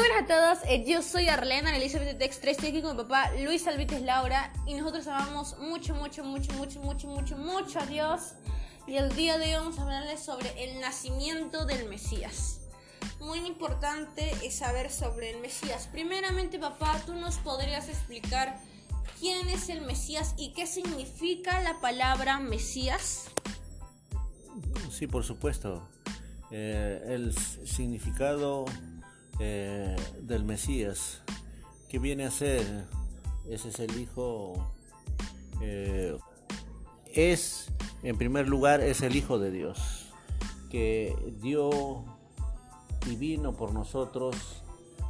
buenas a todos, eh, yo soy Arlena Elizabeth Tex 3, estoy aquí con mi papá Luis Alvites Laura y nosotros amamos mucho, mucho, mucho, mucho, mucho, mucho, mucho a Dios y el día de hoy vamos a hablarles sobre el nacimiento del Mesías. Muy importante es saber sobre el Mesías. Primeramente papá, tú nos podrías explicar quién es el Mesías y qué significa la palabra Mesías. Sí, por supuesto. Eh, el significado eh, del Mesías, que viene a ser, ese es el Hijo, eh, es, en primer lugar, es el Hijo de Dios, que dio y vino por nosotros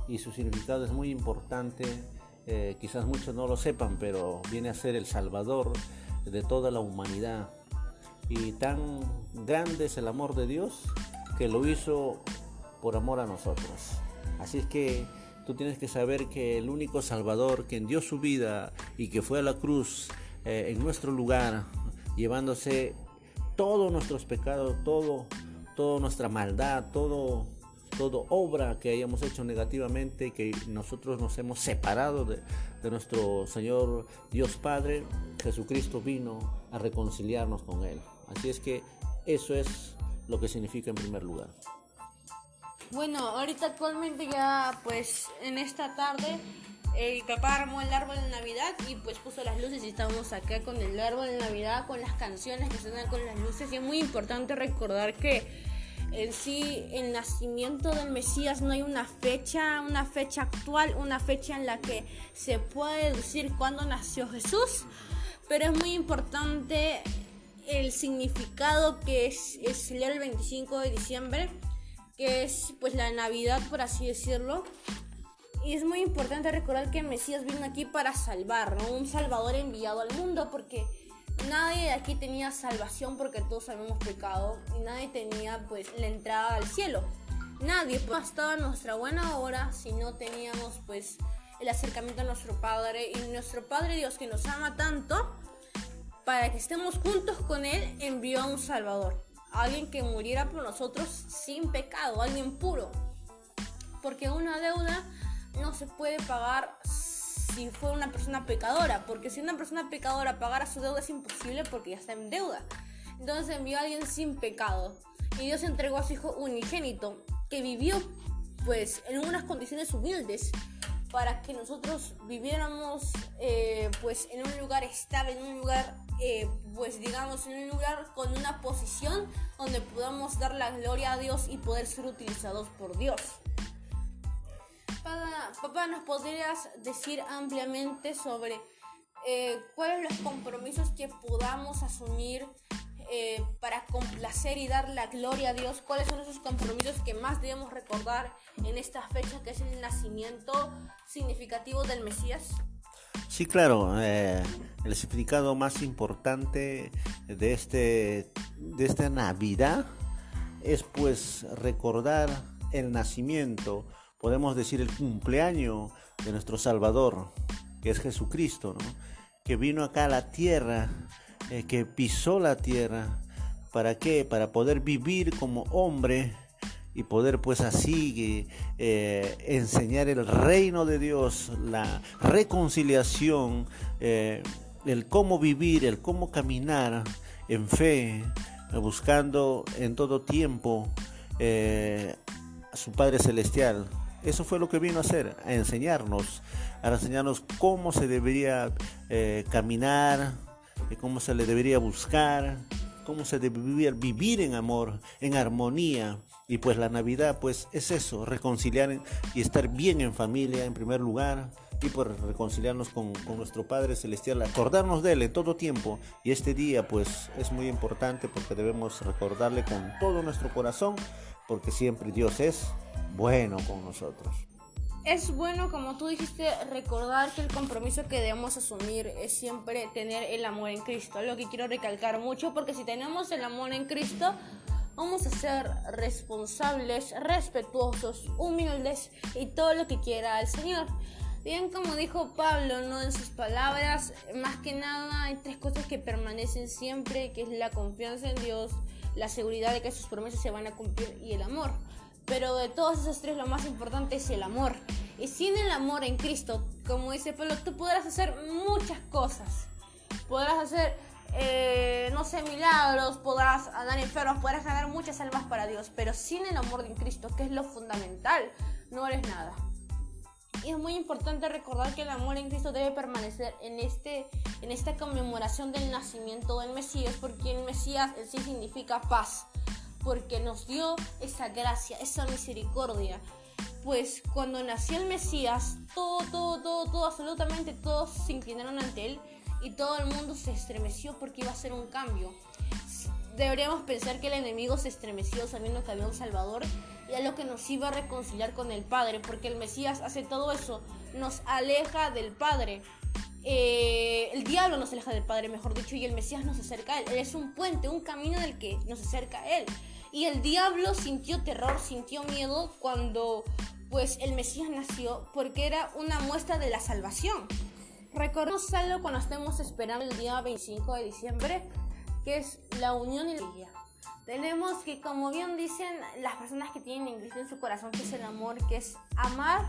y su significado es muy importante, eh, quizás muchos no lo sepan, pero viene a ser el Salvador de toda la humanidad. Y tan grande es el amor de Dios que lo hizo por amor a nosotros. Así es que tú tienes que saber que el único Salvador quien dio su vida y que fue a la cruz eh, en nuestro lugar, llevándose todos nuestros pecados, todo, toda nuestra maldad, todo, obra que hayamos hecho negativamente, que nosotros nos hemos separado de nuestro Señor Dios Padre, Jesucristo vino a reconciliarnos con Él. Así es que eso es lo que significa en primer lugar. Bueno, ahorita actualmente ya pues en esta tarde el papá armó el árbol de Navidad y pues puso las luces y estamos acá con el árbol de Navidad, con las canciones que suenan con las luces. Y es muy importante recordar que en sí el nacimiento del Mesías no hay una fecha, una fecha actual, una fecha en la que se puede decir cuándo nació Jesús, pero es muy importante el significado que es, es el 25 de diciembre que es pues la Navidad por así decirlo. Y es muy importante recordar que Mesías vino aquí para salvar. Un salvador enviado al mundo porque nadie de aquí tenía salvación porque todos habíamos pecado y nadie tenía pues la entrada al cielo. Nadie pues, estaba nuestra buena hora si no teníamos pues el acercamiento a nuestro Padre y nuestro Padre Dios que nos ama tanto para que estemos juntos con Él envió a un Salvador alguien que muriera por nosotros sin pecado, alguien puro. Porque una deuda no se puede pagar si fue una persona pecadora, porque si una persona pecadora pagara su deuda es imposible porque ya está en deuda. Entonces envió a alguien sin pecado y Dios entregó a su hijo unigénito que vivió pues en unas condiciones humildes para que nosotros viviéramos eh, pues en un lugar estable, en un lugar eh, pues digamos en un lugar con una posición donde podamos dar la gloria a Dios y poder ser utilizados por Dios. Papá, ¿nos podrías decir ampliamente sobre eh, cuáles los compromisos que podamos asumir eh, para complacer y dar la gloria a Dios? ¿Cuáles son esos compromisos que más debemos recordar en esta fecha que es el nacimiento significativo del Mesías? Sí, claro. Eh, el significado más importante de, este, de esta Navidad es pues recordar el nacimiento, podemos decir el cumpleaños de nuestro Salvador, que es Jesucristo, que vino acá a la tierra, eh, que pisó la tierra. ¿Para qué? Para poder vivir como hombre y poder pues así eh, enseñar el reino de Dios, la reconciliación, eh, el cómo vivir, el cómo caminar en fe, buscando en todo tiempo eh, a su Padre Celestial. Eso fue lo que vino a hacer, a enseñarnos, a enseñarnos cómo se debería caminar, cómo se le debería buscar, cómo se debe vivir en amor, en armonía. Y pues la Navidad pues es eso, reconciliar y estar bien en familia en primer lugar y por reconciliarnos con, con, nuestro Padre Celestial, acordarnos de Él en todo tiempo. Y este día pues es muy importante porque debemos recordarle con todo nuestro corazón porque siempre Dios es bueno con nosotros es bueno, como tú dijiste, recordar que el compromiso que debemos asumir es siempre tener el amor en Cristo. Lo que quiero recalcar mucho, porque si tenemos el amor en Cristo, vamos a ser responsables, respetuosos, humildes y todo lo que quiera el Señor. Bien, como dijo Pablo, ¿no? En sus palabras, más que nada hay tres cosas que permanecen siempre, que es la confianza en Dios, la seguridad de que sus promesas se van a cumplir y el amor. Pero de todos esos tres lo más importante es el amor. Y sin el amor en Cristo, como dice Pablo, tú podrás hacer muchas cosas. Podrás hacer, eh, no sé, milagros, podrás andar enfermos, podrás ganar muchas almas para Dios. Pero sin el amor en Cristo, que es lo fundamental, no eres nada. Y es muy importante recordar que el amor en Cristo debe permanecer en, este, en esta conmemoración del nacimiento del Mesías, porque el Mesías en sí significa paz, porque nos dio esa gracia, esa misericordia. Pues cuando nació el Mesías, todo, todo, todo, todo, absolutamente todos se inclinaron ante él y todo el mundo se estremeció porque iba a ser un cambio. Deberíamos pensar que el enemigo se estremeció sabiendo que había un Salvador y a lo que nos iba a reconciliar con el Padre, porque el Mesías hace todo eso, nos aleja del Padre. Eh, el diablo nos aleja del Padre, mejor dicho, y el Mesías nos acerca a Él. Él es un puente, un camino del que nos acerca a Él. Y el diablo sintió terror, sintió miedo cuando pues el Mesías nació, porque era una muestra de la salvación. Recordemos algo cuando estemos esperando el día 25 de diciembre, que es la unión y la iglesia. Tenemos que, como bien dicen las personas que tienen en Cristo en su corazón, que es el amor, que es amar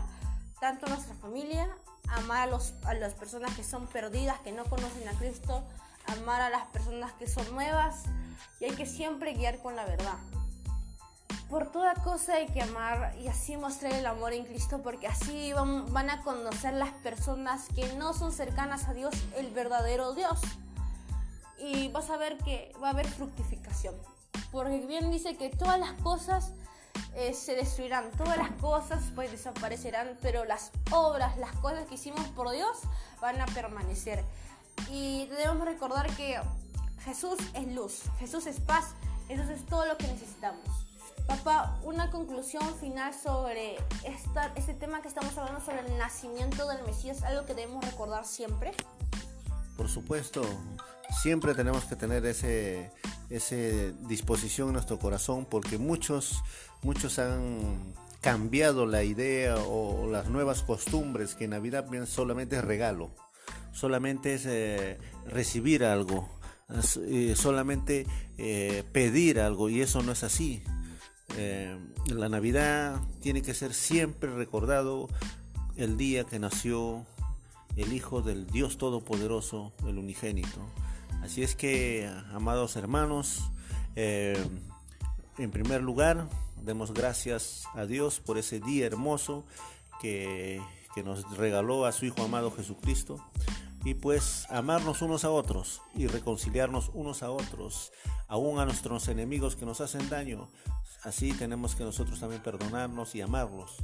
tanto a nuestra familia, amar a, los, a las personas que son perdidas, que no conocen a Cristo, amar a las personas que son nuevas y hay que siempre guiar con la verdad. Por toda cosa hay que amar y así mostrar el amor en Cristo porque así van, a conocer las personas que no son cercanas a Dios, el verdadero Dios. Y vas a ver que va a haber fructificación. Porque bien dice que todas las cosas eh, se destruirán, todas las cosas pues desaparecerán, pero las obras, las cosas que hicimos por Dios van a permanecer. Y debemos recordar que Jesús es luz, Jesús es paz, Jesús es todo lo que necesitamos. Papá, una conclusión final sobre esta, este tema que estamos hablando sobre el nacimiento del Mesías, algo que debemos recordar siempre. Por supuesto, siempre tenemos que tener ese, esa disposición en nuestro corazón porque muchos, muchos han cambiado la idea o las nuevas costumbres que Navidad solamente es regalo, solamente es eh, recibir algo, eh, solamente eh, pedir algo y eso no es así. la Navidad tiene que ser siempre recordado el día que nació el Hijo del Dios Todopoderoso, el unigénito. Así es que, amados hermanos, eh, en primer lugar, demos gracias a Dios por ese día hermoso que, que nos regaló a su Hijo amado Jesucristo y pues amarnos unos a otros y reconciliarnos unos a otros, aún a nuestros enemigos que nos hacen daño. Así tenemos que nosotros también perdonarnos y amarlos.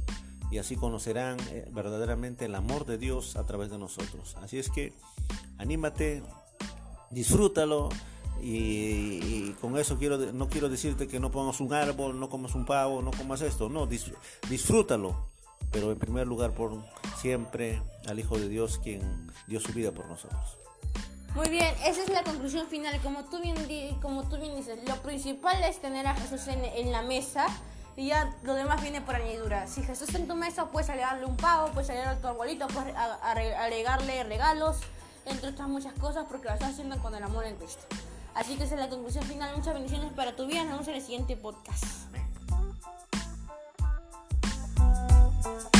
Y así conocerán eh, verdaderamente el amor de Dios a través de nosotros. Así es que anímate, disfrútalo. Y, con eso quiero no quiero decirte que no pongas un árbol, no comas un pavo, no comas esto, no, disfrútalo, pero en primer lugar por siempre al Hijo de Dios quien dio su vida por nosotros. Muy bien, esa es la conclusión final. Como tú bien, como tú bien dices, lo principal es tener a Jesús en, en la mesa y ya lo demás viene por añadidura. Si Jesús está en tu mesa, puedes agregarle un pavo, puedes agregarle a tu abuelito, puedes agregarle regalos entre otras muchas cosas, porque lo estás haciendo con el amor en Cristo. Así que esa es la conclusión final. Muchas bendiciones para tu vida. Nos vemos en el siguiente podcast. Bye.